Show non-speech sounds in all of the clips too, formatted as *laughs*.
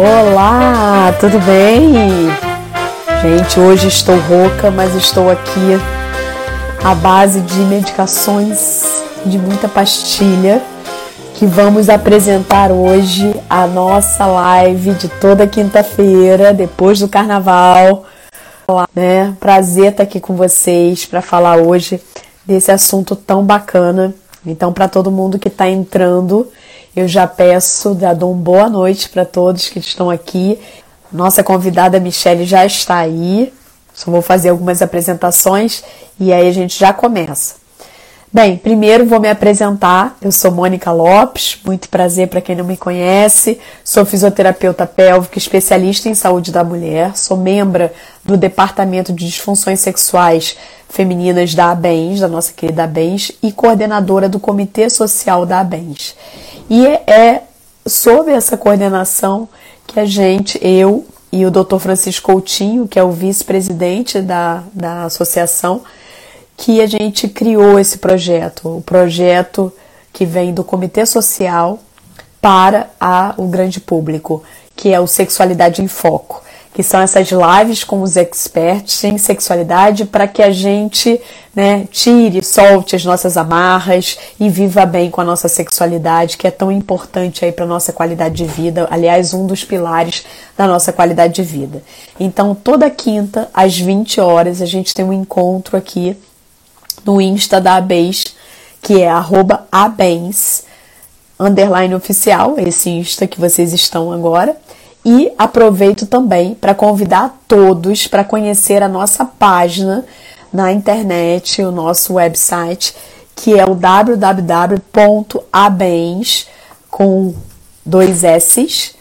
Olá, tudo bem? Gente, hoje estou rouca, mas estou aqui à base de medicações, de muita pastilha, que vamos apresentar hoje a nossa live de toda quinta-feira, depois do carnaval. Né? Prazer estar aqui com vocês para falar hoje desse assunto tão bacana. Então, para todo mundo que está entrando, eu já peço, já dou uma boa noite para todos que estão aqui. Nossa convidada Michelle já está aí. Só vou fazer algumas apresentações e aí a gente já começa. Bem, primeiro vou me apresentar. Eu sou Mônica Lopes, muito prazer para quem não me conhece. Sou fisioterapeuta pélvica, especialista em saúde da mulher. Sou membro do Departamento de Disfunções Sexuais Femininas da ABENS, da nossa querida ABENS, e coordenadora do Comitê Social da ABENS. E é sob essa coordenação que a gente, eu e o Dr. Francisco Coutinho, que é o vice-presidente da, da associação, que a gente criou esse projeto, o projeto que vem do Comitê Social para a, o grande público, que é o Sexualidade em Foco que são essas lives com os experts em sexualidade para que a gente né, tire, solte as nossas amarras e viva bem com a nossa sexualidade, que é tão importante aí para nossa qualidade de vida, aliás, um dos pilares da nossa qualidade de vida. Então, toda quinta, às 20 horas, a gente tem um encontro aqui no Insta da Abens, que é abens, underline oficial, esse Insta que vocês estão agora. E aproveito também para convidar todos para conhecer a nossa página na internet, o nosso website, que é o www.abens com dois S.org.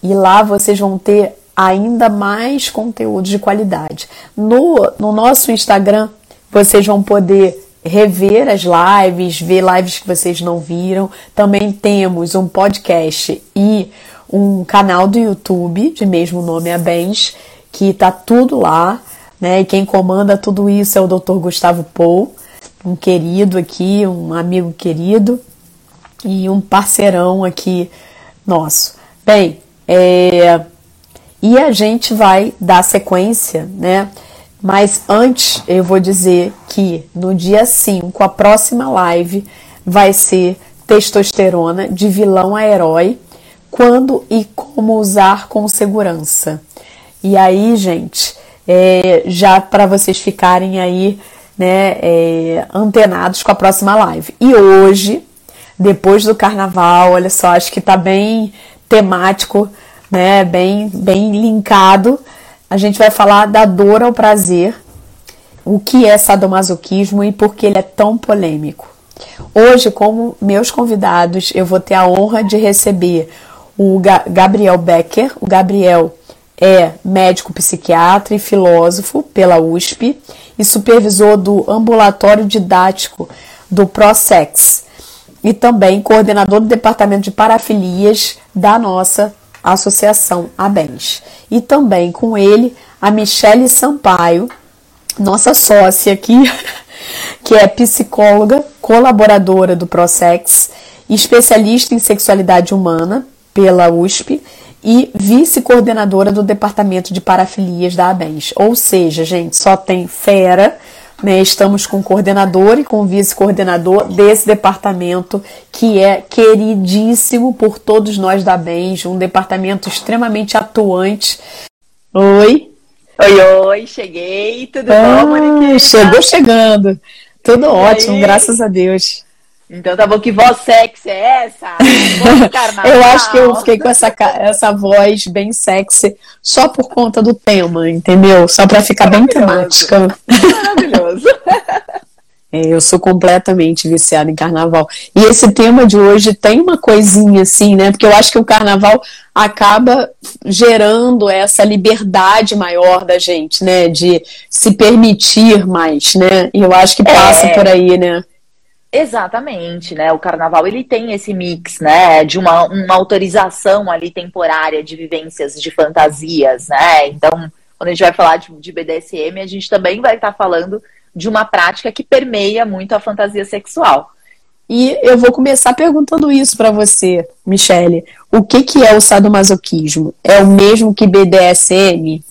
E lá vocês vão ter ainda mais conteúdo de qualidade. No, no nosso Instagram, vocês vão poder rever as lives, ver lives que vocês não viram. Também temos um podcast e um canal do YouTube de mesmo nome, a Bens, que tá tudo lá, né? E quem comanda tudo isso é o Dr. Gustavo Pou, um querido aqui, um amigo querido e um parceirão aqui nosso. Bem, é... e a gente vai dar sequência, né? Mas antes eu vou dizer que no dia 5, a próxima live vai ser testosterona de vilão a herói quando e como usar com segurança. E aí, gente, é, já para vocês ficarem aí né, é, antenados com a próxima live. E hoje, depois do carnaval, olha só, acho que está bem temático, né, bem, bem linkado. A gente vai falar da dor ao prazer, o que é sadomasoquismo e por que ele é tão polêmico. Hoje, como meus convidados, eu vou ter a honra de receber o Gabriel Becker. O Gabriel é médico psiquiatra e filósofo pela USP e supervisor do ambulatório didático do ProSex e também coordenador do departamento de parafilias da nossa associação ABENS. E também com ele a Michele Sampaio, nossa sócia aqui, *laughs* que é psicóloga, colaboradora do ProSex, especialista em sexualidade humana pela USP e vice-coordenadora do Departamento de Parafilias da ABENS. Ou seja, gente, só tem fera, né? Estamos com coordenador e com vice-coordenador desse departamento que é queridíssimo por todos nós da ABENS, um departamento extremamente atuante. Oi. Oi, oi, cheguei, tudo ah, bom, Moniquinha? Chegou chegando. Tudo e ótimo, aí? graças a Deus. Então tá bom, que voz sexy é essa? *laughs* eu acho que eu fiquei com essa, essa voz bem sexy só por conta do tema, entendeu? Só para ficar bem temática. Maravilhoso. *laughs* É, eu sou completamente viciada em carnaval. E esse tema de hoje tem uma coisinha assim, né? Porque eu acho que o carnaval acaba gerando essa liberdade maior da gente, né? De se permitir mais, né? E eu acho que passa é... por aí, né? Exatamente, né? O carnaval ele tem esse mix, né? De uma, uma autorização ali temporária de vivências de fantasias, né? Então, quando a gente vai falar de, de BDSM, a gente também vai estar falando de uma prática que permeia muito a fantasia sexual. E eu vou começar perguntando isso para você, Michele. O que, que é o sadomasoquismo? É o mesmo que BDSM?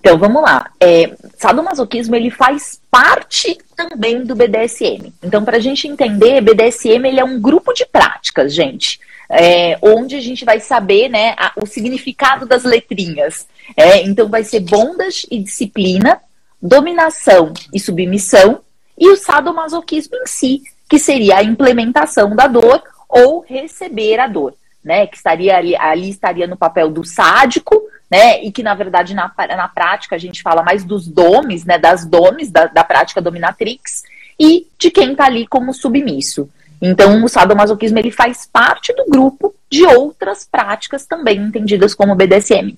Então, vamos lá. É, sadomasoquismo, ele faz parte também do BDSM. Então, para a gente entender, BDSM ele é um grupo de práticas, gente. É, onde a gente vai saber né, a, o significado das letrinhas. É, então, vai ser bondas e disciplina, dominação e submissão, e o sadomasoquismo em si, que seria a implementação da dor ou receber a dor, né? Que estaria ali, ali estaria no papel do sádico, né? E que, na verdade, na, na prática, a gente fala mais dos domes, né? Das domes, da, da prática dominatrix, e de quem está ali como submisso. Então, o sadomasoquismo ele faz parte do grupo de outras práticas também entendidas como BDSM.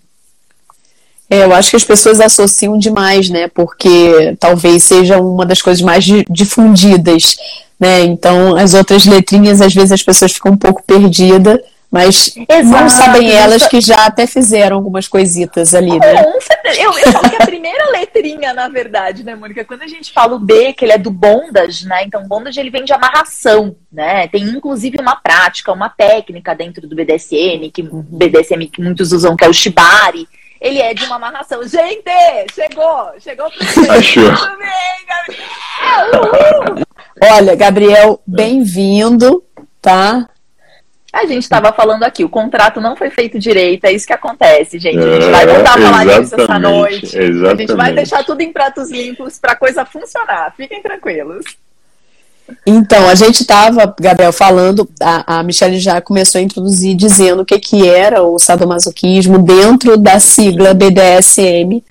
É, eu acho que as pessoas associam demais, né? Porque talvez seja uma das coisas mais difundidas, né? Então, as outras letrinhas, às vezes as pessoas ficam um pouco perdidas mas Exato, não sabem elas que já até fizeram algumas coisitas ali, né? Eu, eu falo que a primeira letrinha, na verdade, né, Mônica? Quando a gente fala o B, que ele é do bondage, né? Então, bondage ele vem de amarração, né? Tem inclusive uma prática, uma técnica dentro do BDSM, que BDSM que muitos usam, que é o shibari. Ele é de uma amarração. Gente, chegou! Chegou pro Achou. Gabriel! Olha, Gabriel, bem-vindo, tá? A gente estava falando aqui, o contrato não foi feito direito, é isso que acontece, gente. A gente vai voltar a falar disso essa noite. Exatamente. A gente vai deixar tudo em pratos limpos para a coisa funcionar. Fiquem tranquilos. Então, a gente estava, Gabriel, falando, a, a Michelle já começou a introduzir dizendo o que, que era o sadomasoquismo dentro da sigla BDSM.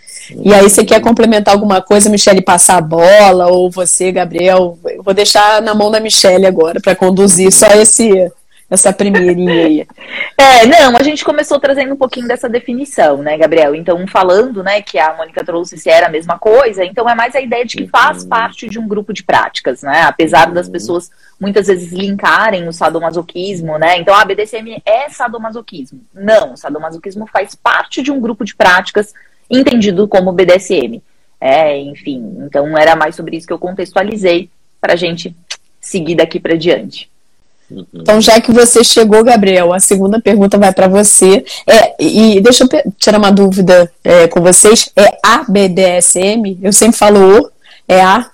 E aí, você quer complementar alguma coisa, Michelle, passar a bola, ou você, Gabriel? Eu vou deixar na mão da Michelle agora para conduzir só esse essa primeirinha aí? É, não, a gente começou trazendo um pouquinho dessa definição, né, Gabriel? Então, falando, né, que a Mônica trouxe se era a mesma coisa, então é mais a ideia de que faz uhum. parte de um grupo de práticas, né? Apesar das uhum. pessoas muitas vezes linkarem o sadomasoquismo, né? Então, a BDSM é sadomasoquismo. Não, o sadomasoquismo faz parte de um grupo de práticas entendido como BDSM. É, enfim, então era mais sobre isso que eu contextualizei para a gente seguir daqui para diante. Então, já que você chegou, Gabriel, a segunda pergunta vai para você. É, e deixa eu tirar uma dúvida é, com vocês. É a BDSM? Eu sempre falo o, é a?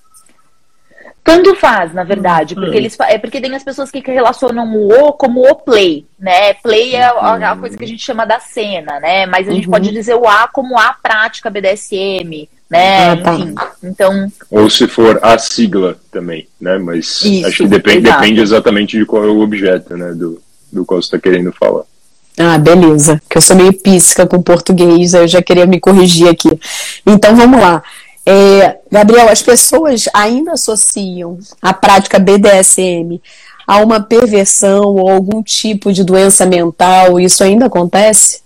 Tanto faz, na verdade, porque uhum. eles é porque tem as pessoas que relacionam o o como o play, né? Play é a, a uhum. coisa que a gente chama da cena, né? Mas a gente uhum. pode dizer o A como a prática BDSM, né? Ah, tá. Enfim, então. Ou se for a sigla também, né? Mas Isso, acho que depende, depende exatamente de qual é o objeto, né? Do, do qual você está querendo falar. Ah, beleza. Que eu sou meio pisca com português, eu já queria me corrigir aqui. Então vamos lá. É, Gabriel, as pessoas ainda associam a prática BDSM a uma perversão ou algum tipo de doença mental? Isso ainda acontece?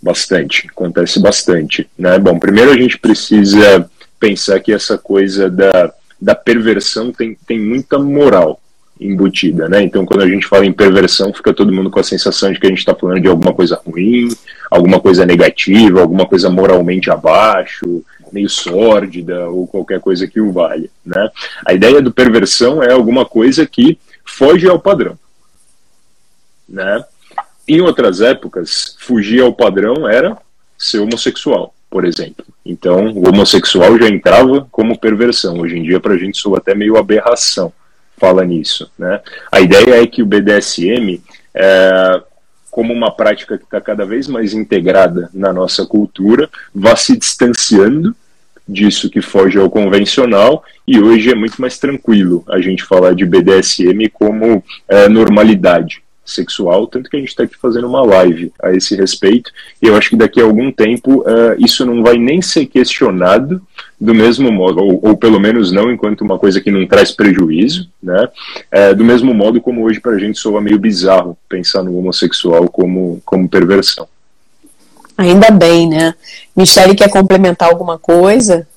Bastante, acontece bastante. Né? Bom, primeiro a gente precisa pensar que essa coisa da, da perversão tem, tem muita moral embutida, né? Então, quando a gente fala em perversão, fica todo mundo com a sensação de que a gente está falando de alguma coisa ruim, alguma coisa negativa, alguma coisa moralmente abaixo, meio sórdida ou qualquer coisa que o valha, né? A ideia do perversão é alguma coisa que foge ao padrão, né? Em outras épocas, fugir ao padrão era ser homossexual, por exemplo. Então, o homossexual já entrava como perversão. Hoje em dia, para a gente, soa até meio aberração fala nisso. Né? A ideia é que o BDSM, é, como uma prática que está cada vez mais integrada na nossa cultura, vá se distanciando disso que foge ao convencional e hoje é muito mais tranquilo a gente falar de BDSM como é, normalidade sexual, tanto que a gente está aqui fazendo uma live a esse respeito, e eu acho que daqui a algum tempo uh, isso não vai nem ser questionado do mesmo modo, ou, ou, pelo menos não enquanto uma coisa que não traz prejuízo, né? Uh, do mesmo modo como hoje para a gente soa meio bizarro pensar no homossexual como, como perversão. Ainda bem, né? Michele quer complementar alguma coisa?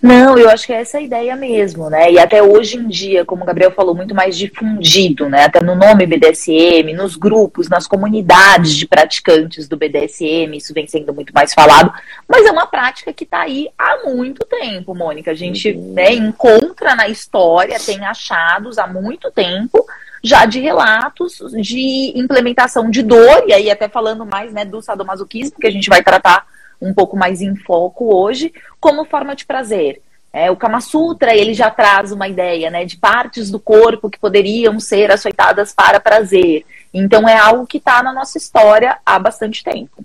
Não, eu acho que é essa a ideia mesmo, né? E até hoje em dia, como o Gabriel falou, muito mais difundido, né? Até no nome BDSM, nos grupos, nas comunidades de praticantes do BDSM, isso vem sendo muito mais falado. Mas é uma prática que está aí há muito tempo, Mônica. A gente uhum. né, encontra na história, tem achados há muito tempo já de relatos de implementação de dor, e aí até falando mais né, do sadomasoquismo, que a gente vai tratar um pouco mais em foco hoje, como forma de prazer. É, o Kama Sutra ele já traz uma ideia né, de partes do corpo que poderiam ser açoitadas para prazer. Então é algo que está na nossa história há bastante tempo.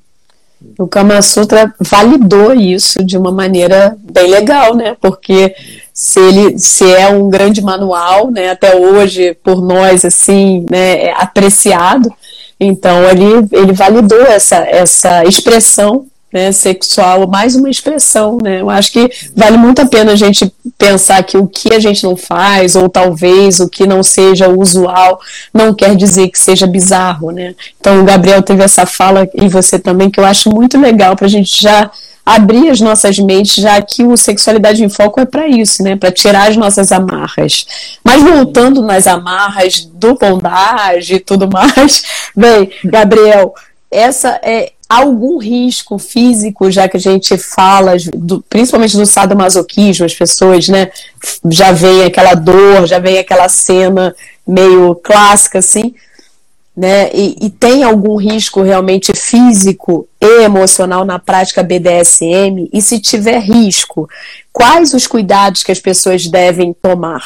O Kama Sutra validou isso de uma maneira bem legal, né? Porque se ele se é um grande manual, né, até hoje por nós assim, né, é apreciado, então ele, ele validou essa, essa expressão né, sexual, mais uma expressão, né? Eu acho que vale muito a pena a gente pensar que o que a gente não faz, ou talvez o que não seja usual, não quer dizer que seja bizarro, né? Então o Gabriel teve essa fala e você também que eu acho muito legal para a gente já abrir as nossas mentes, já que o Sexualidade em Foco é para isso, né? Para tirar as nossas amarras. Mas voltando nas amarras do bondage e tudo *laughs* mais, bem, Gabriel, essa é algum risco físico, já que a gente fala, do, principalmente do sadomasoquismo, as pessoas, né, já vem aquela dor, já vem aquela cena meio clássica, assim, né, e, e tem algum risco realmente físico e emocional na prática BDSM? E se tiver risco, quais os cuidados que as pessoas devem tomar?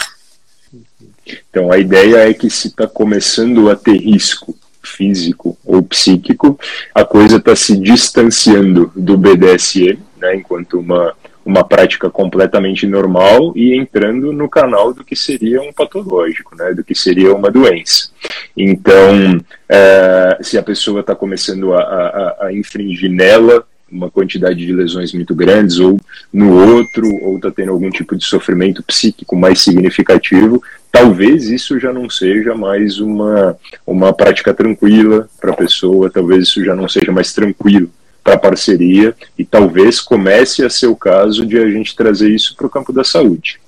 Então, a ideia é que se está começando a ter risco físico ou psíquico, a coisa está se distanciando do BDSM, né, enquanto uma, uma prática completamente normal e entrando no canal do que seria um patológico, né, do que seria uma doença. Então, é, se a pessoa está começando a, a, a infringir nela uma quantidade de lesões muito grandes, ou no outro, ou está tendo algum tipo de sofrimento psíquico mais significativo, talvez isso já não seja mais uma, uma prática tranquila para a pessoa, talvez isso já não seja mais tranquilo para a parceria, e talvez comece a ser o caso de a gente trazer isso para o campo da saúde.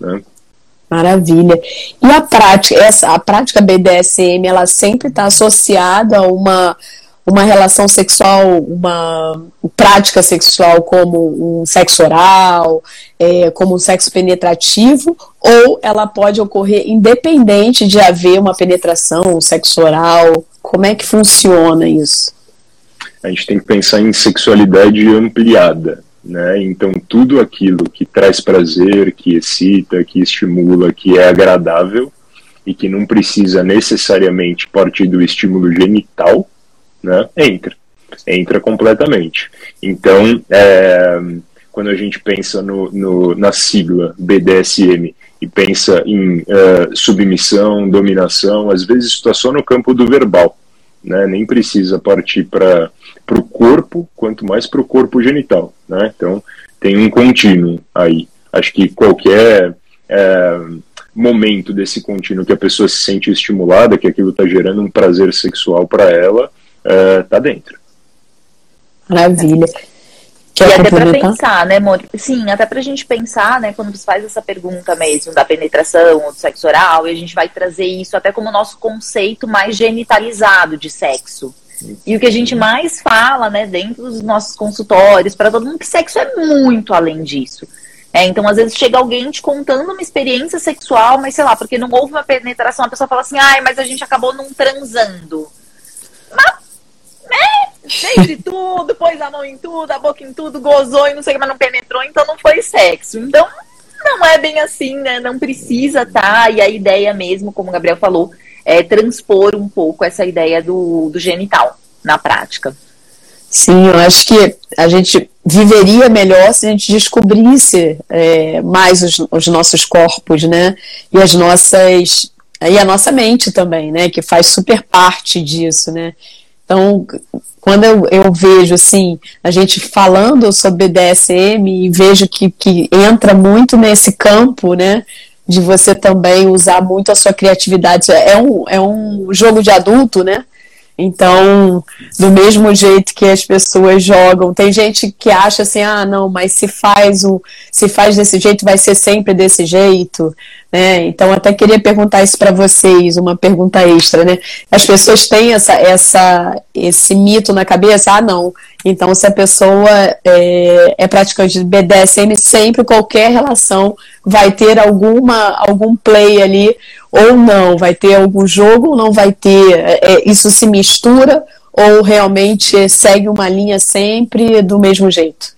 Né? Maravilha. E a prática, essa, a prática BDSM, ela sempre está associada a uma uma relação sexual, uma prática sexual como um sexo oral, é, como um sexo penetrativo, ou ela pode ocorrer independente de haver uma penetração, um sexo oral? Como é que funciona isso? A gente tem que pensar em sexualidade ampliada. Né? Então, tudo aquilo que traz prazer, que excita, que estimula, que é agradável e que não precisa necessariamente partir do estímulo genital, né, entra. Entra completamente. Então, é, quando a gente pensa no, no, na sigla BDSM e pensa em uh, submissão, dominação, às vezes está só no campo do verbal. Né? Nem precisa partir para o corpo, quanto mais para o corpo genital. Né? Então, tem um contínuo aí. Acho que qualquer é, momento desse contínuo que a pessoa se sente estimulada, que aquilo está gerando um prazer sexual para ela, está é, dentro. Maravilha. Quer e até para pensar, né, Mônica? Sim, até para a gente pensar, né, quando você faz essa pergunta mesmo da penetração ou do sexo oral, e a gente vai trazer isso até como nosso conceito mais genitalizado de sexo. E o que a gente mais fala, né, dentro dos nossos consultórios, para todo mundo, que sexo é muito além disso. É, então, às vezes, chega alguém te contando uma experiência sexual, mas sei lá, porque não houve uma penetração, a pessoa fala assim, ai, mas a gente acabou não transando. Fez de tudo, pôs a mão em tudo, a boca em tudo, gozou e não sei o que, mas não penetrou, então não foi sexo. Então, não é bem assim, né? Não precisa tá. E a ideia mesmo, como o Gabriel falou, é transpor um pouco essa ideia do, do genital na prática. Sim, eu acho que a gente viveria melhor se a gente descobrisse é, mais os, os nossos corpos, né? E as nossas e a nossa mente também, né? Que faz super parte disso, né? Então, quando eu, eu vejo assim, a gente falando sobre BDSM e vejo que, que entra muito nesse campo, né? De você também usar muito a sua criatividade. É um, é um jogo de adulto, né? Então, do mesmo jeito que as pessoas jogam, tem gente que acha assim, ah, não, mas se faz o, se faz desse jeito, vai ser sempre desse jeito, né? Então, até queria perguntar isso para vocês, uma pergunta extra, né? As pessoas têm essa, essa, esse mito na cabeça, ah, não. Então, se a pessoa é, é praticante de BDSM, sempre qualquer relação vai ter alguma algum play ali ou não, vai ter algum jogo ou não vai ter, é, é, isso se mistura ou realmente segue uma linha sempre do mesmo jeito?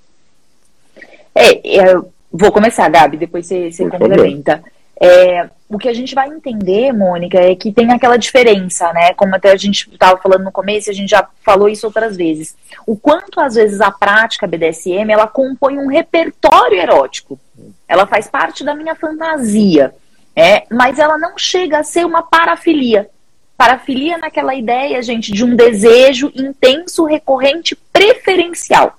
É, eu vou começar, Gabi, depois você, você complementa. É, o que a gente vai entender, Mônica, é que tem aquela diferença, né? Como até a gente estava falando no começo, a gente já falou isso outras vezes. O quanto às vezes a prática BDSM ela compõe um repertório erótico. Ela faz parte da minha fantasia. É, mas ela não chega a ser uma parafilia. Parafilia naquela ideia, gente, de um desejo intenso, recorrente, preferencial.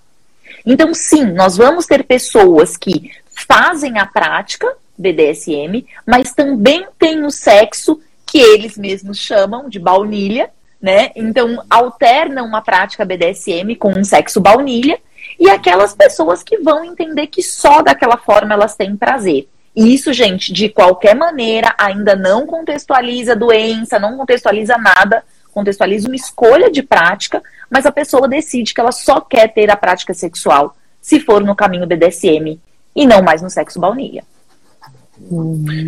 Então, sim, nós vamos ter pessoas que fazem a prática BDSM, mas também tem o sexo que eles mesmos chamam de baunilha, né? Então, alternam uma prática BDSM com um sexo baunilha e aquelas pessoas que vão entender que só daquela forma elas têm prazer. E isso, gente, de qualquer maneira, ainda não contextualiza doença, não contextualiza nada, contextualiza uma escolha de prática, mas a pessoa decide que ela só quer ter a prática sexual se for no caminho BDSM e não mais no sexo baunilha.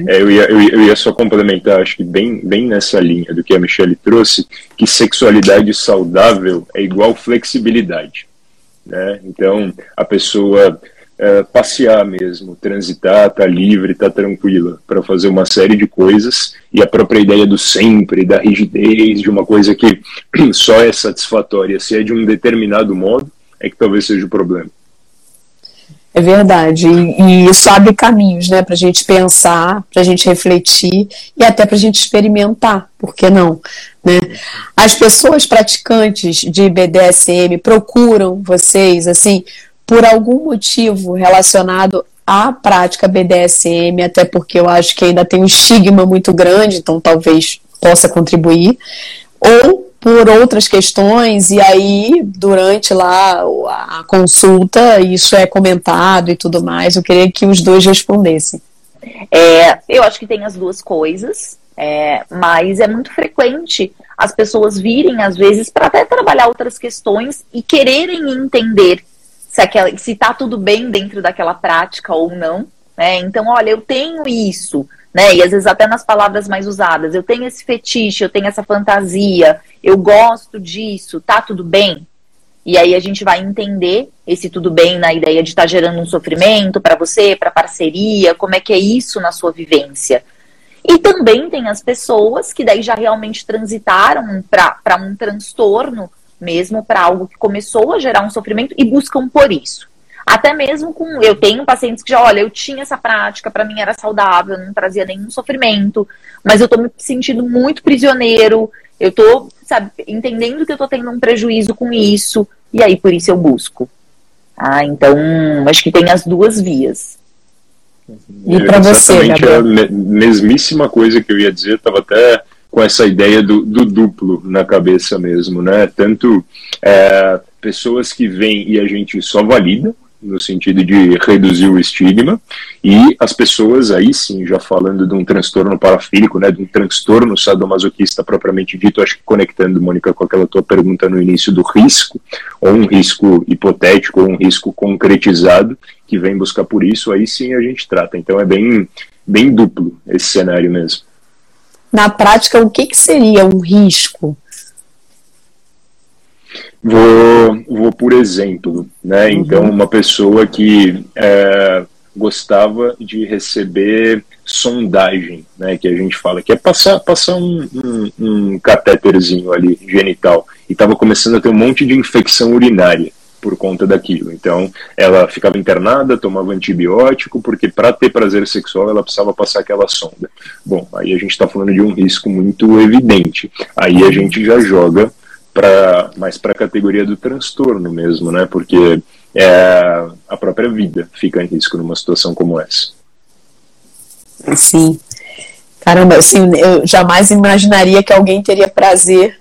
É, eu, ia, eu, ia, eu, ia, só complementar, acho que bem, bem nessa linha do que a Michelle trouxe, que sexualidade saudável é igual flexibilidade. Né? Então, a pessoa é, passear mesmo, transitar, tá livre, tá tranquila para fazer uma série de coisas e a própria ideia do sempre, da rigidez, de uma coisa que *clears throat* só é satisfatória se é de um determinado modo, é que talvez seja o problema. É verdade, e, e isso abre caminhos, né, para a gente pensar, para a gente refletir e até para a gente experimentar, por que não? Né? As pessoas praticantes de BDSM procuram vocês, assim, por algum motivo relacionado à prática BDSM, até porque eu acho que ainda tem um estigma muito grande, então talvez possa contribuir, ou por outras questões, e aí, durante lá a consulta, isso é comentado e tudo mais. Eu queria que os dois respondessem. É, eu acho que tem as duas coisas, é, mas é muito frequente as pessoas virem, às vezes, para até trabalhar outras questões e quererem entender se, aquela, se tá tudo bem dentro daquela prática ou não. Né? Então, olha, eu tenho isso, né? E às vezes até nas palavras mais usadas, eu tenho esse fetiche, eu tenho essa fantasia, eu gosto disso, tá tudo bem? E aí a gente vai entender esse tudo bem na ideia de estar tá gerando um sofrimento para você, para parceria, como é que é isso na sua vivência. E também tem as pessoas que daí já realmente transitaram para um transtorno mesmo para algo que começou a gerar um sofrimento e buscam por isso. Até mesmo com. Eu tenho pacientes que já, olha, eu tinha essa prática, para mim era saudável, não trazia nenhum sofrimento, mas eu tô me sentindo muito prisioneiro, eu tô, sabe, entendendo que eu tô tendo um prejuízo com isso, e aí por isso eu busco. Ah, então, acho que tem as duas vias. E para você, Gabriel? a mesmíssima coisa que eu ia dizer, estava até com essa ideia do, do, duplo na cabeça mesmo, né? Tanto é, pessoas que vêm e a gente só valida, no sentido de reduzir o estigma, e as pessoas aí sim, já falando de um transtorno parafílico, né, de um transtorno sadomasoquista propriamente dito, acho que conectando, Mônica, com aquela tua pergunta no início do risco, ou um risco hipotético, ou um risco concretizado, que vem buscar por isso, aí sim a gente trata. Então é bem, bem duplo esse cenário mesmo na prática, o que, que seria um risco? Vou, vou por exemplo, né? Uhum. Então, uma pessoa que é, gostava de receber sondagem, né? Que a gente fala, que é passar, passar um, um, um catéterzinho ali genital e estava começando a ter um monte de infecção urinária por conta daquilo. Então, ela ficava internada, tomava antibiótico, porque para ter prazer sexual ela precisava passar aquela sonda. Bom, aí a gente está falando de um risco muito evidente. Aí a gente já joga para mais para a categoria do transtorno mesmo, né? Porque é, a própria vida fica em risco numa situação como essa. Sim. Caramba, assim, eu jamais imaginaria que alguém teria prazer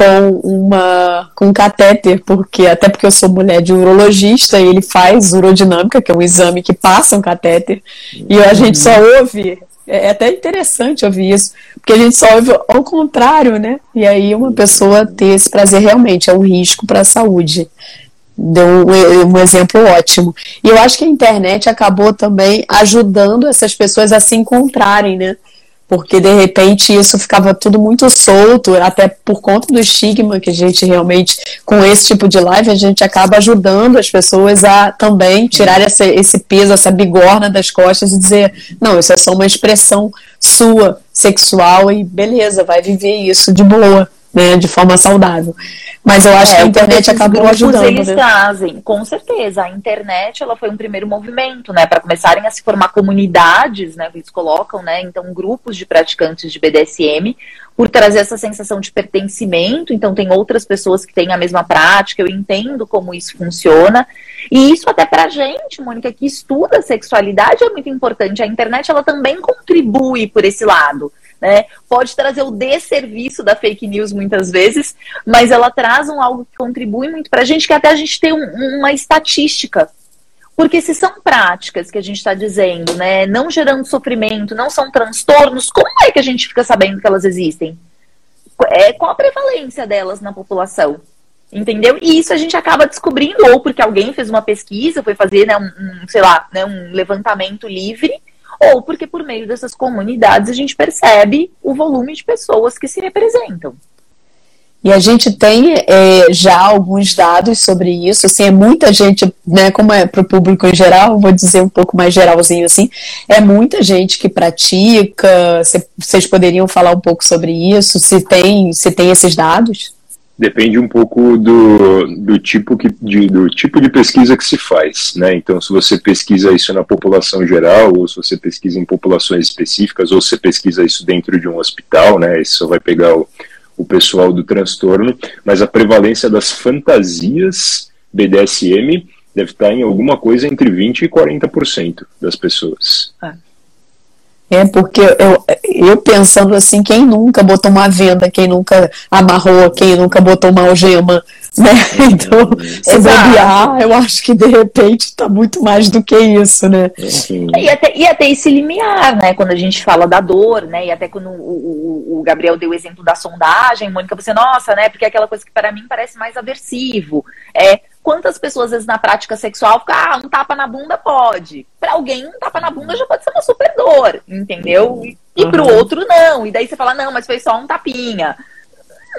com uma com um catéter, porque até porque eu sou mulher de urologista e ele faz urodinâmica, que é um exame que passa um catéter, e a gente só ouve é, é até interessante ouvir isso, porque a gente só ouve ao contrário, né? E aí uma pessoa ter esse prazer realmente é um risco para a saúde. Deu um, um, exemplo ótimo. E eu acho que a internet acabou também ajudando essas pessoas a se encontrarem, né? Porque de repente isso ficava tudo muito solto, até por conta do estigma que a gente realmente, com esse tipo de live, a gente acaba ajudando as pessoas a também tirar essa, esse peso, essa bigorna das costas e dizer: não, isso é só uma expressão sua, sexual, e beleza, vai viver isso de boa né, de forma saudável. Mas eu acho é, que a internet acabou ajudando. Eles né? trazem, com certeza. A internet ela foi um primeiro movimento, né, para começarem a se formar comunidades, né, eles colocam, né, então grupos de praticantes de BDSM, por trazer essa sensação de pertencimento. Então tem outras pessoas que têm a mesma prática. Eu entendo como isso funciona. E isso até pra gente, Mônica, que estuda sexualidade é muito importante. A internet ela também contribui por esse lado né? Pode trazer o desserviço da fake news muitas vezes, mas ela traz um algo que contribui muito para a gente, que até a gente tem um, uma estatística. Porque se são práticas que a gente está dizendo, né, não gerando sofrimento, não são transtornos, como é que a gente fica sabendo que elas existem? É, qual a prevalência delas na população? Entendeu? E isso a gente acaba descobrindo, ou porque alguém fez uma pesquisa, foi fazer, né, um, um sei lá, né, um levantamento livre, ou porque por meio dessas comunidades a gente percebe o volume de pessoas que se representam. E a gente tem é, já alguns dados sobre isso, assim, é muita gente, né, como é para o público em geral, vou dizer um pouco mais geralzinho assim, é muita gente que pratica, vocês poderiam falar um pouco sobre isso, se tem, se tem esses dados? Depende um pouco do, do, tipo que, de, do tipo de pesquisa que se faz. Né? Então, se você pesquisa isso na população geral, ou se você pesquisa em populações específicas, ou se você pesquisa isso dentro de um hospital, né? isso só vai pegar o, o pessoal do transtorno, mas a prevalência das fantasias BDSM deve estar em alguma coisa entre 20% e 40% das pessoas. Ah. É porque eu, eu pensando assim, quem nunca botou uma venda, quem nunca amarrou, quem nunca botou uma algema, né? *laughs* Então, se bobear, eu acho que de repente está muito mais do que isso, né? E até, e até esse limiar, né? Quando a gente fala da dor, né? E até quando o, o, o Gabriel deu o exemplo da sondagem, Mônica, você, nossa, né? Porque é aquela coisa que para mim parece mais aversivo. É, Quantas pessoas, às vezes, na prática sexual, ficam, ah, um tapa na bunda pode. Para alguém, um tapa na bunda já pode ser uma super dor, entendeu? E, e pro uhum. outro, não. E daí você fala, não, mas foi só um tapinha.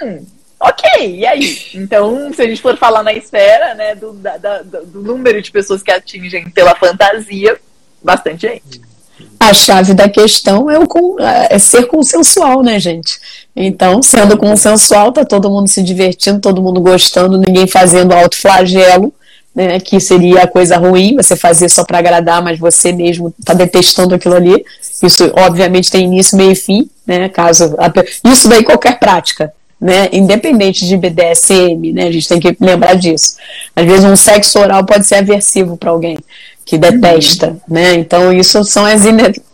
Hum, ok, e aí? Então, se a gente for falar na esfera, né, do, da, do número de pessoas que atingem pela fantasia, bastante gente a chave da questão é, o, é ser consensual, né, gente? Então, sendo consensual, tá todo mundo se divertindo, todo mundo gostando, ninguém fazendo autoflagelo, né, que seria a coisa ruim, você fazer só para agradar, mas você mesmo tá detestando aquilo ali. Isso, obviamente, tem início, meio e fim, né, caso... Isso daí qualquer prática, né, independente de BDSM, né, a gente tem que lembrar disso. Às vezes um sexo oral pode ser aversivo para alguém que detesta, né? Então isso são as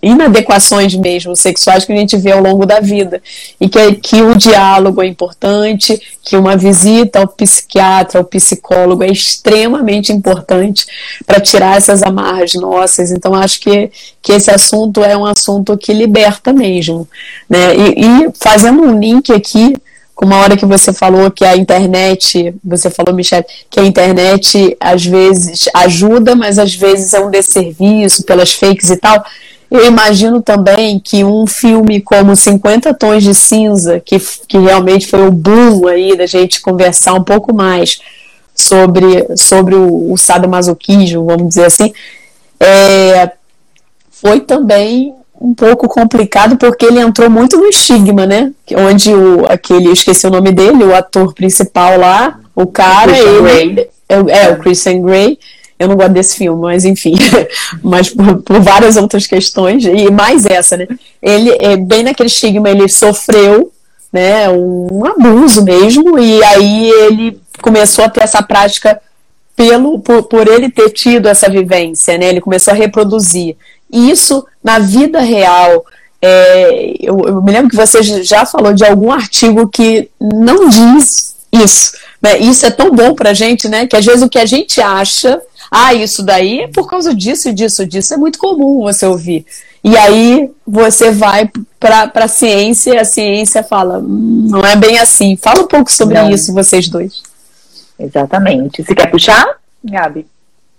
inadequações mesmo sexuais que a gente vê ao longo da vida e que, que o diálogo é importante, que uma visita ao psiquiatra, ao psicólogo é extremamente importante para tirar essas amarras nossas. Então acho que, que esse assunto é um assunto que liberta mesmo, né? E, e fazendo um link aqui como a hora que você falou que a internet, você falou, Michelle, que a internet às vezes ajuda, mas às vezes é um desserviço pelas fakes e tal. Eu imagino também que um filme como 50 Tons de Cinza, que, que realmente foi o boom aí da gente conversar um pouco mais sobre, sobre o, o sadomasoquismo, vamos dizer assim, é, foi também um pouco complicado porque ele entrou muito no estigma, né? Onde o aquele, eu esqueci o nome dele, o ator principal lá, o cara, ele é, é, o Christian Grey. Eu não gosto desse filme, mas enfim, *laughs* mas por, por, várias outras questões e mais essa, né? Ele é bem naquele estigma, ele sofreu, né, um abuso mesmo e aí ele começou a ter essa prática pelo por, por ele ter tido essa vivência, né? Ele começou a reproduzir. E isso, na vida real, é, eu, eu, me lembro que você já falou de algum artigo que não diz isso. Né? Isso é tão bom pra gente, né? Que às vezes o que a gente acha, ah, isso daí é por causa disso, disso, disso, é muito comum você ouvir. E aí você vai para a ciência e a ciência fala, hum, não é bem assim. Fala um pouco sobre não. isso, vocês dois. Exatamente. Você quer puxar, Gabi?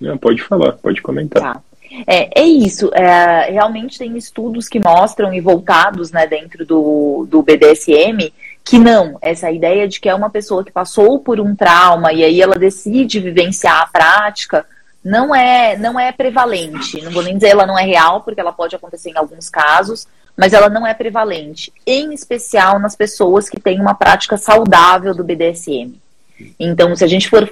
Não, pode falar, pode comentar. Tá. É, é isso. É, realmente tem estudos que mostram e voltados né, dentro do, do BDSM que não, essa ideia de que é uma pessoa que passou por um trauma e aí ela decide vivenciar a prática não é não é prevalente. Não vou nem dizer ela não é real, porque ela pode acontecer em alguns casos, mas ela não é prevalente, em especial nas pessoas que têm uma prática saudável do BDSM. Então, se a gente for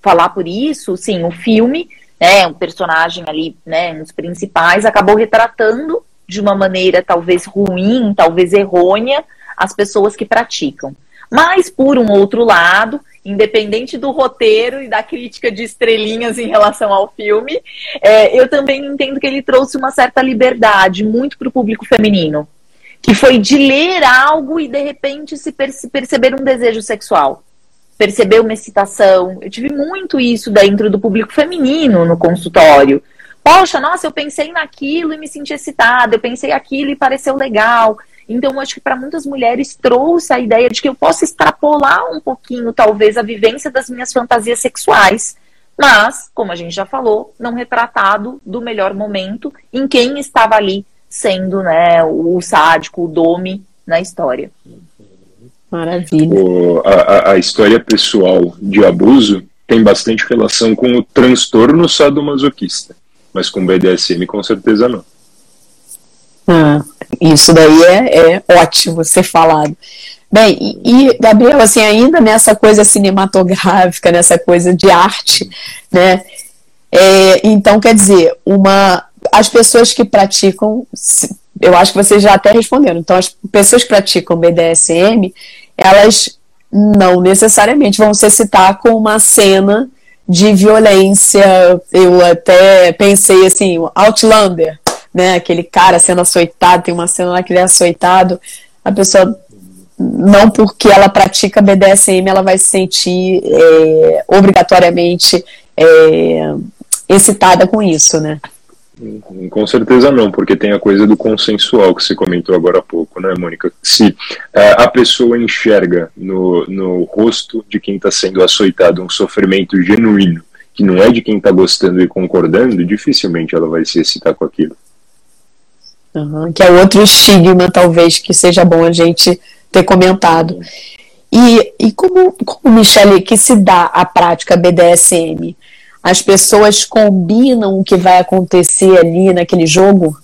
falar por isso, sim, o filme né, um personagem ali, né, um dos principais, acabou retratando de uma maneira talvez ruim, talvez errônea, as pessoas que praticam. Mas, por um outro lado, independente do roteiro e da crítica de estrelinhas em relação ao filme, é, eu também entendo que ele trouxe uma certa liberdade muito para o público feminino, que foi de ler algo e de repente se perceber um desejo sexual perceber uma excitação. Eu tive muito isso dentro do público feminino no consultório. Poxa, nossa, eu pensei naquilo e me senti excitada, eu pensei aquilo e pareceu legal. Então, acho que para muitas mulheres trouxe a ideia de que eu posso extrapolar um pouquinho, talvez, a vivência das minhas fantasias sexuais. Mas, como a gente já falou, não retratado do melhor momento em quem estava ali sendo né, o sádico, o dome na história. Maravilha. O, a, a história pessoal de abuso tem bastante relação com o transtorno sadomasoquista, mas com BDSM com certeza não. Ah, isso daí é, é ótimo ser falado. Bem, e, e, Gabriel, assim, ainda nessa coisa cinematográfica, nessa coisa de arte, né? É, então, quer dizer, uma, as pessoas que praticam, eu acho que vocês já até responderam, então as pessoas que praticam BDSM, elas não necessariamente vão se citar com uma cena de violência. Eu até pensei assim, Outlander, né? Aquele cara sendo açoitado, tem uma cena lá que ele é açoitado, a pessoa não porque ela pratica BDSM ela vai se sentir é, obrigatoriamente é, excitada com isso, né? Com certeza não, porque tem a coisa do consensual que você comentou agora há pouco, né, Mônica? Se uh, a pessoa enxerga no, no rosto de quem está sendo açoitado um sofrimento genuíno, que não é de quem está gostando e concordando, dificilmente ela vai se excitar com aquilo. Uhum, que é outro estigma, talvez, que seja bom a gente ter comentado. E, e como, como, Michele, que se dá a prática BDSM? As pessoas combinam o que vai acontecer ali naquele jogo?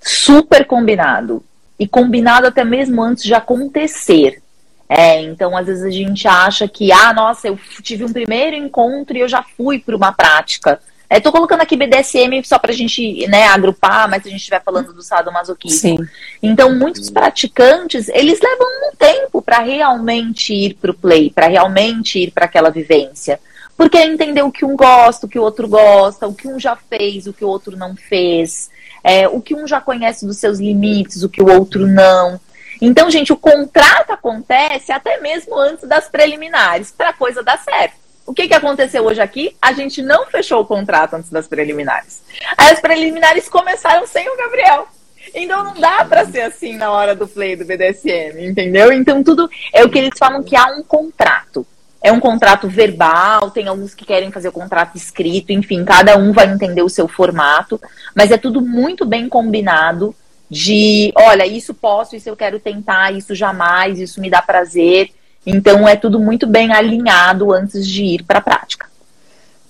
Super combinado. E combinado até mesmo antes de acontecer. É, então às vezes a gente acha que, ah, nossa, eu tive um primeiro encontro e eu já fui para uma prática. Estou é, colocando aqui BDSM só para a gente né, agrupar, mas se a gente estiver falando do sadomasoquismo. Sim. Então, muitos praticantes, eles levam um tempo para realmente ir para o play, para realmente ir para aquela vivência. Porque é entender o que um gosta, o que o outro gosta, o que um já fez, o que o outro não fez, é, o que um já conhece dos seus limites, o que o outro não. Então, gente, o contrato acontece até mesmo antes das preliminares, para a coisa dar certo. O que, que aconteceu hoje aqui? A gente não fechou o contrato antes das preliminares. Aí as preliminares começaram sem o Gabriel. Então não dá para ser assim na hora do play do BDSM, entendeu? Então tudo é o que eles falam que há um contrato é um contrato verbal, tem alguns que querem fazer o contrato escrito, enfim, cada um vai entender o seu formato, mas é tudo muito bem combinado de, olha, isso posso, isso eu quero tentar, isso jamais, isso me dá prazer. Então é tudo muito bem alinhado antes de ir para a prática.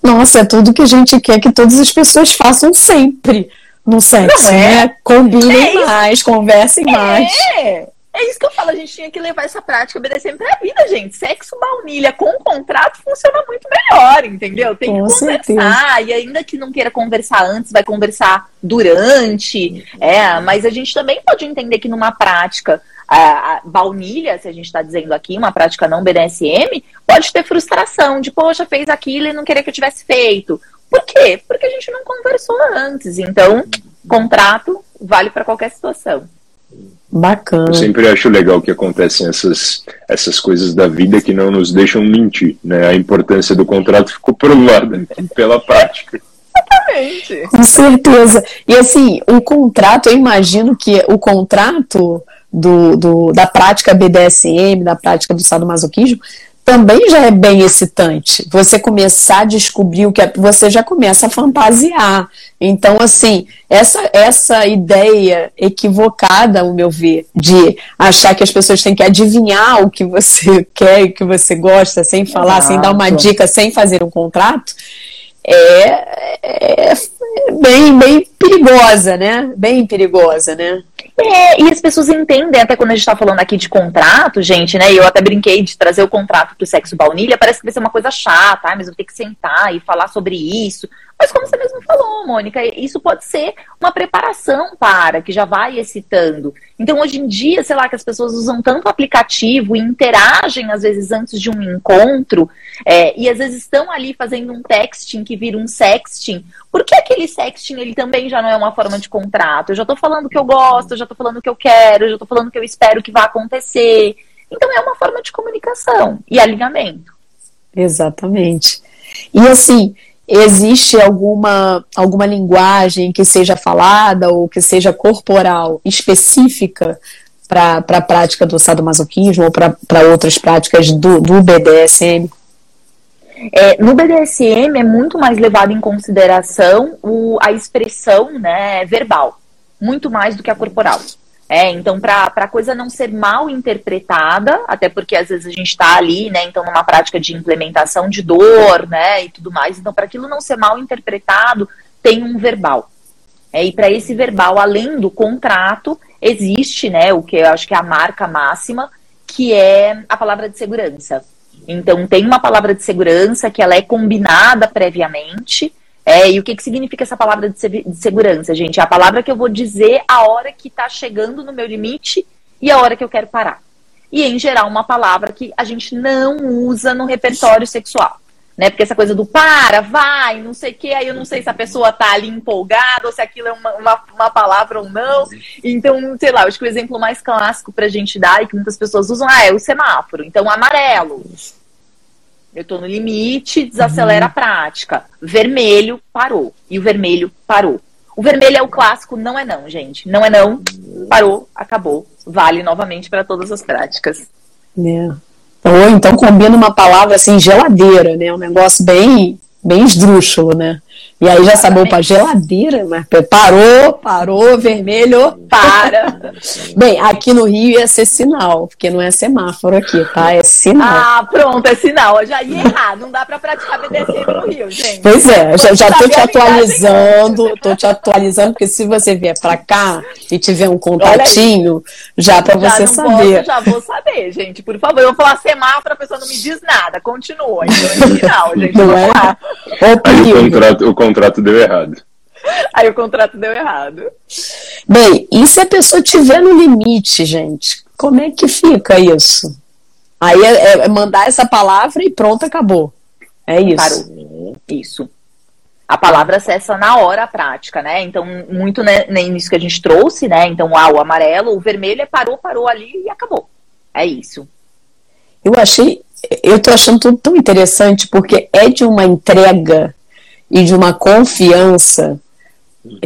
Nossa, é tudo que a gente quer que todas as pessoas façam sempre no sexo, é? né? Combinem é mais, conversem é. mais. É isso que eu falo, a gente tinha que levar essa prática BDSM pra vida, gente. Sexo baunilha com contrato funciona muito melhor, entendeu? Tem com que conversar. Certeza. E ainda que não queira conversar antes, vai conversar durante. É, mas a gente também pode entender que numa prática a, a baunilha, se a gente está dizendo aqui, uma prática não BDSM, pode ter frustração de, poxa, fez aquilo e não queria que eu tivesse feito. Por quê? Porque a gente não conversou antes. Então, contrato vale para qualquer situação. Bacana. Eu sempre acho legal que acontecem essas, essas coisas da vida que não nos deixam mentir, né? A importância do contrato ficou provada pela prática. Exatamente. Com certeza. E assim, o contrato, eu imagino que o contrato do, do, da prática BDSM, da prática do sadomasoquismo, também já é bem excitante. Você começar a descobrir o que é, você já começa a fantasiar. Então, assim, essa, essa ideia equivocada, ao meu ver, de achar que as pessoas têm que adivinhar o que você *laughs* quer e o que você gosta, sem falar, Exato. sem dar uma dica, sem fazer um contrato, é, é bem, bem perigosa, né? Bem perigosa, né? É, e as pessoas entendem, até quando a gente está falando aqui de contrato, gente, né? Eu até brinquei de trazer o contrato pro sexo baunilha, parece que vai ser uma coisa chata, mas eu vou ter que sentar e falar sobre isso. Mas como você mesmo falou, Mônica, isso pode ser uma preparação para, que já vai excitando. Então, hoje em dia, sei lá, que as pessoas usam tanto aplicativo e interagem, às vezes, antes de um encontro, é, e às vezes estão ali fazendo um texting que vira um sexting. Por que aquele sexting, ele também já não é uma forma de contrato? Eu já estou falando que eu gosto, eu já estou falando que eu quero, eu já estou falando que eu espero que vá acontecer. Então, é uma forma de comunicação e alinhamento. Exatamente. E assim, existe alguma, alguma linguagem que seja falada ou que seja corporal específica para a prática do sadomasoquismo ou para outras práticas do, do BDSM? É, no BDSM é muito mais levado em consideração o, a expressão né, verbal, muito mais do que a corporal. É, então, para a coisa não ser mal interpretada, até porque às vezes a gente está ali, né, então numa prática de implementação de dor, né, e tudo mais, então para aquilo não ser mal interpretado, tem um verbal. É, e para esse verbal, além do contrato, existe, né, o que eu acho que é a marca máxima, que é a palavra de segurança. Então, tem uma palavra de segurança que ela é combinada previamente, é, e o que, que significa essa palavra de, de, segurança, gente? É a palavra que eu vou dizer a hora que está chegando no meu limite e a hora que eu quero parar. E, em geral, uma palavra que a gente não usa no repertório sexual. Né? Porque essa coisa do para, vai, não sei o que, aí eu não sei se a pessoa tá ali empolgada ou se aquilo é uma, uma, uma palavra ou não. Então, sei lá, acho que o exemplo mais clássico pra gente dar e que muitas pessoas usam ah, é o semáforo. Então, amarelo. Eu estou no limite, desacelera uhum. a prática. Vermelho, parou. E o vermelho parou. O vermelho é o clássico, não é não, gente. Não é não, parou, acabou. Vale novamente para todas as práticas. É. Ou então combina uma palavra assim, geladeira, né? Um negócio bem, bem esdrúxulo, né? E aí já sabe, opa, geladeira, mas parou, parou, vermelho, para. *laughs* Bem, aqui no Rio ia ser sinal, porque não é semáforo aqui, tá? É sinal. Ah, pronto, é sinal. Eu já ia errar, não dá pra praticar BDSM no Rio, gente. Pois é, já, já tô te atualizando, tô te atualizando, porque se você vier pra cá e tiver um contatinho, já já você saber. Posso, já vou saber, gente, por favor. Eu vou falar semáforo, a pessoa não me diz nada, continua. Então é sinal, gente. Não é? Aí o contrato, o contrato deu errado. *laughs* Aí o contrato deu errado. Bem, e se a pessoa tiver no limite, gente? Como é que fica isso? Aí é, é, é mandar essa palavra e pronto, acabou. É isso. Parou. Isso. A palavra cessa na hora a prática, né? Então, muito né, nisso que a gente trouxe, né? Então, ah, o amarelo, o vermelho é parou, parou ali e acabou. É isso. Eu achei, eu tô achando tudo tão interessante porque é de uma entrega e de uma confiança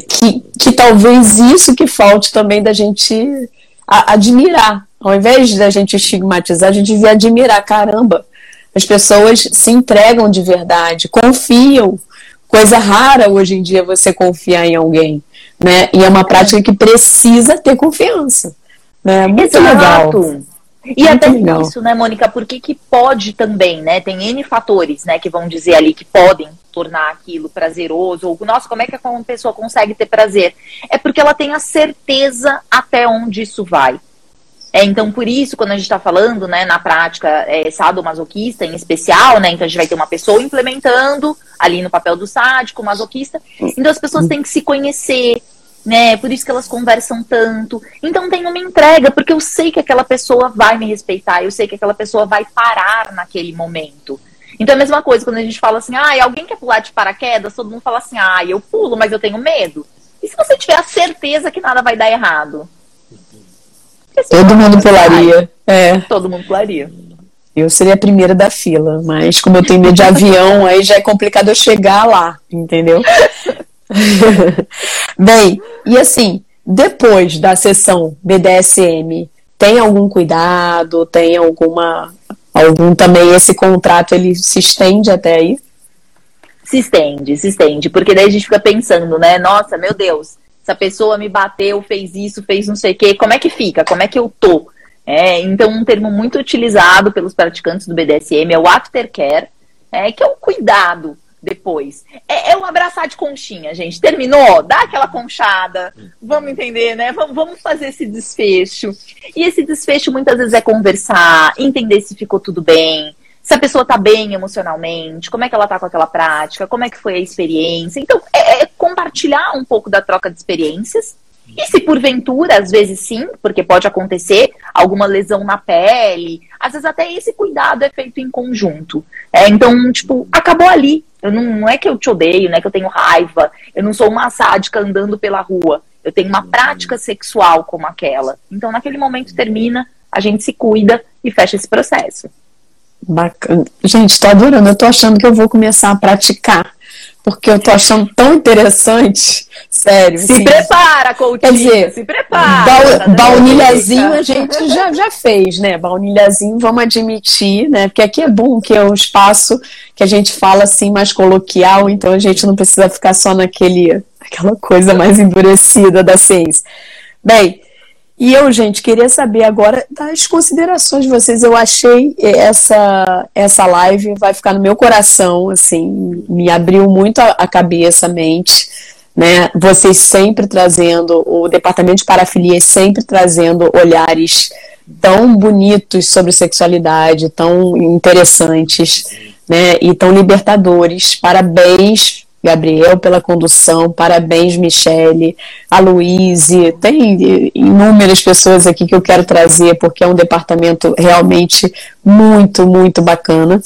que, que talvez isso que falte também da gente a, admirar. Ao invés da gente estigmatizar, a gente devia admirar. Caramba, as pessoas se entregam de verdade, confiam. Coisa rara hoje em dia você confiar em alguém. Né? E é uma prática que precisa ter confiança. Né? Muito Exato. legal. E Muito até legal. isso, né, Mônica? Por que, que pode também, né? Tem N fatores, né, que vão dizer ali que podem tornar aquilo prazeroso, ou, nossa, como é que uma pessoa consegue ter prazer? É porque ela tem a certeza até onde isso vai. É, então, por isso, quando a gente está falando, né, na prática é, sadomasoquista em especial, né, então a gente vai ter uma pessoa implementando ali no papel do sádico, masoquista, então as pessoas têm que se conhecer, né? Por isso que elas conversam tanto. Então tem uma entrega, porque eu sei que aquela pessoa vai me respeitar, eu sei que aquela pessoa vai parar naquele momento. Então é a mesma coisa quando a gente fala assim, ah, alguém quer pular de paraquedas, todo mundo fala assim, ah, eu pulo, mas eu tenho medo. E se você tiver a certeza que nada vai dar errado? Todo mundo pularia. É. Todo mundo pularia. Eu seria a primeira da fila, mas como eu tenho medo de avião, aí já é complicado eu chegar lá, entendeu? *laughs* *laughs* Bem, e assim, depois da sessão BDSM, tem algum cuidado, tem alguma algum também esse contrato ele se estende até aí? Se estende, se estende, porque daí a gente fica pensando, né? Nossa, meu Deus, essa pessoa me bateu, fez isso, fez não sei o quê, como é que fica? Como é que eu tô? É, então, um termo muito utilizado pelos praticantes do BDSM é o aftercare, é, que é o cuidado depois. É, é um abraçar de conchinha, gente. Terminou? Dá aquela conchada. Vamos entender, né? Vamos, vamos fazer esse desfecho. E esse desfecho muitas vezes é conversar, entender se ficou tudo bem, se a pessoa tá bem emocionalmente, como é que ela tá com aquela prática, como é que foi a experiência. Então, é, é compartilhar um pouco da troca de experiências e se porventura, às vezes sim, porque pode acontecer alguma lesão na pele, às vezes até esse cuidado é feito em conjunto. É, então, tipo, acabou ali. Eu não, não é que eu te odeio, não é que eu tenho raiva, eu não sou uma sádica andando pela rua. Eu tenho uma prática sexual como aquela. Então, naquele momento termina, a gente se cuida e fecha esse processo. Bacana. Gente, tô adorando. Eu tô achando que eu vou começar a praticar porque eu tô achando tão interessante. Sério. Se assim, prepara, Coutinho. Quer dizer, se prepara. Ba tá baunilhazinho a gente já, já fez, né? Baunilhazinho, vamos admitir, né? Porque aqui é bom que é um espaço que a gente fala assim mais coloquial, então a gente não precisa ficar só naquele, aquela coisa mais endurecida da ciência. Bem, e eu, gente, queria saber agora das considerações de vocês. Eu achei essa essa live vai ficar no meu coração, assim, me abriu muito a, a cabeça, a mente, né? Vocês sempre trazendo o departamento de parafilia sempre trazendo olhares tão bonitos sobre sexualidade, tão interessantes, né? E tão libertadores. Parabéns Gabriel pela condução, parabéns Michele, a Luíse, tem inúmeras pessoas aqui que eu quero trazer porque é um departamento realmente muito, muito bacana.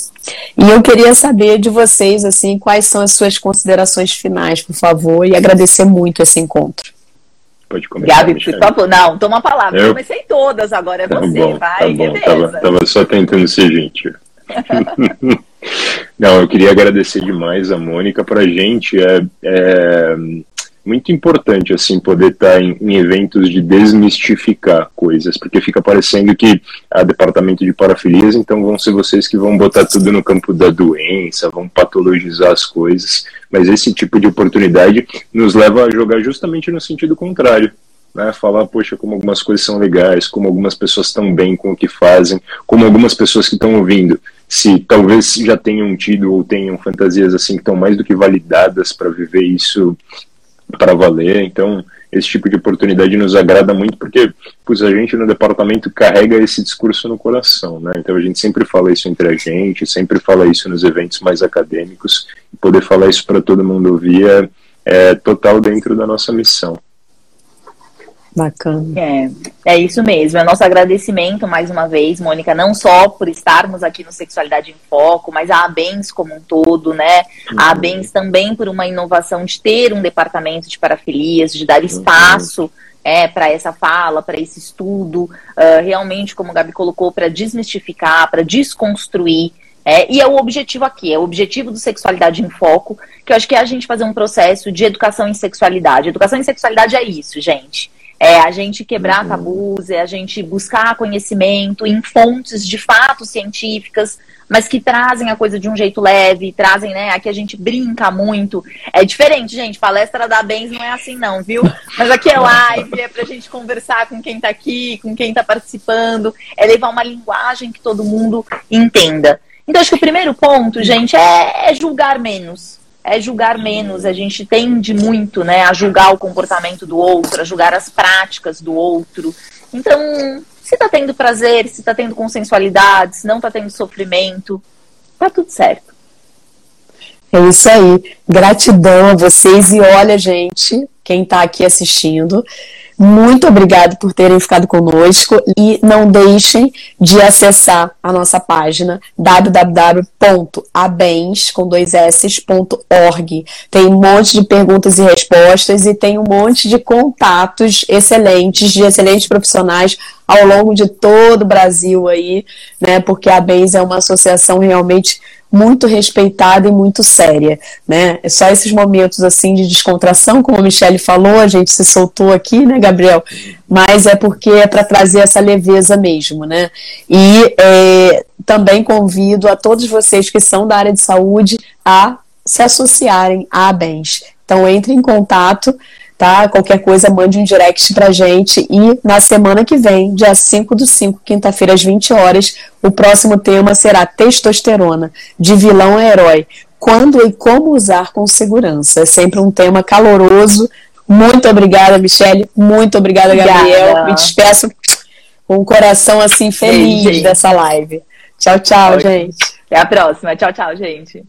E eu queria saber de vocês assim, quais são as suas considerações finais, por favor, e agradecer muito esse encontro. Pode começar. Gabi, por favor, não, toma a palavra. Eu comecei todas agora, é tá você, bom, vai, tá bom, tava, tava só tentando ser gentil. *laughs* Não, eu queria agradecer demais a Mônica. Para a gente é, é, muito importante assim poder estar tá em, em, eventos de desmistificar coisas, porque fica parecendo que a departamento de parafilias, então vão ser vocês que vão botar tudo no campo da doença, vão patologizar as coisas. Mas esse tipo de oportunidade nos leva a jogar justamente no sentido contrário né, falar, poxa, como algumas coisas são legais, como algumas pessoas estão bem com o que fazem, como algumas pessoas que estão ouvindo, se talvez já tenham tido ou tenham fantasias assim que estão mais do que validadas para viver isso para valer. Então, esse tipo de oportunidade nos agrada muito porque pois, a gente no departamento carrega esse discurso no coração, né? Então a gente sempre fala isso entre a gente, sempre fala isso nos eventos mais acadêmicos, e poder falar isso para todo mundo ouvir é, é total dentro da nossa missão. Bacana. É, é isso mesmo. É nosso agradecimento mais uma vez, Mônica, não só por estarmos aqui no Sexualidade em Foco, mas a ABENS como um todo, né? Uhum. A ABENS também por uma inovação de ter um departamento de parafilias, de dar espaço. Uhum. É, para essa fala, para esse estudo, uh, realmente, como o Gabi colocou, para desmistificar, para desconstruir. É, e é o objetivo aqui, é o objetivo do Sexualidade em Foco, que eu acho que é a gente fazer um processo de educação em sexualidade. Educação em sexualidade é isso, gente é a gente quebrar uhum. tabus, é a gente buscar conhecimento em fontes de fatos científicas, mas que trazem a coisa de um jeito leve, trazem, né? Aqui a gente brinca muito. É diferente, gente. Palestra da Bens não é assim, não, viu? Mas aqui é live, é pra gente conversar com quem tá aqui, com quem tá participando, é levar uma linguagem que todo mundo entenda. Então, acho que o primeiro ponto, gente, é, é julgar menos é julgar menos. A gente tende muito né, a julgar o comportamento do outro, a julgar as práticas do outro. Então, se está tendo prazer, se está tendo consensualidade, se não está tendo sofrimento, tá tudo certo. É isso aí. Gratidão a vocês e olha, gente, quem está aqui assistindo, Muito obrigado por terem ficado conosco e não deixem de acessar a nossa página www.abens.org. Tem um monte de perguntas e respostas e tem um monte de contatos excelentes, de excelentes profissionais ao longo de todo o Brasil aí, né? Porque a Bens é uma associação realmente muito respeitada e muito séria, né? É só esses momentos assim de descontração, como a Michelle falou, a gente se soltou aqui, né, Gabriel? Mas é porque é para trazer essa leveza mesmo, né? E é, também convido a todos vocês que são da área de saúde a se associarem à Bens. Então entre em contato tá? Qualquer coisa, mande um direct pra gente. E na semana que vem, dia 5 do 5, quinta-feira, às 20 horas, o próximo tema será testosterona, de vilão a herói. Quando e como usar com segurança. É sempre um tema caloroso. Muito obrigada, Michele. Muito obrigada, obrigada. Gabriel. Me despeço com o coração assim feliz Ei, dessa live. Tchau, tchau, gente. Até a próxima. Tchau, tchau, gente.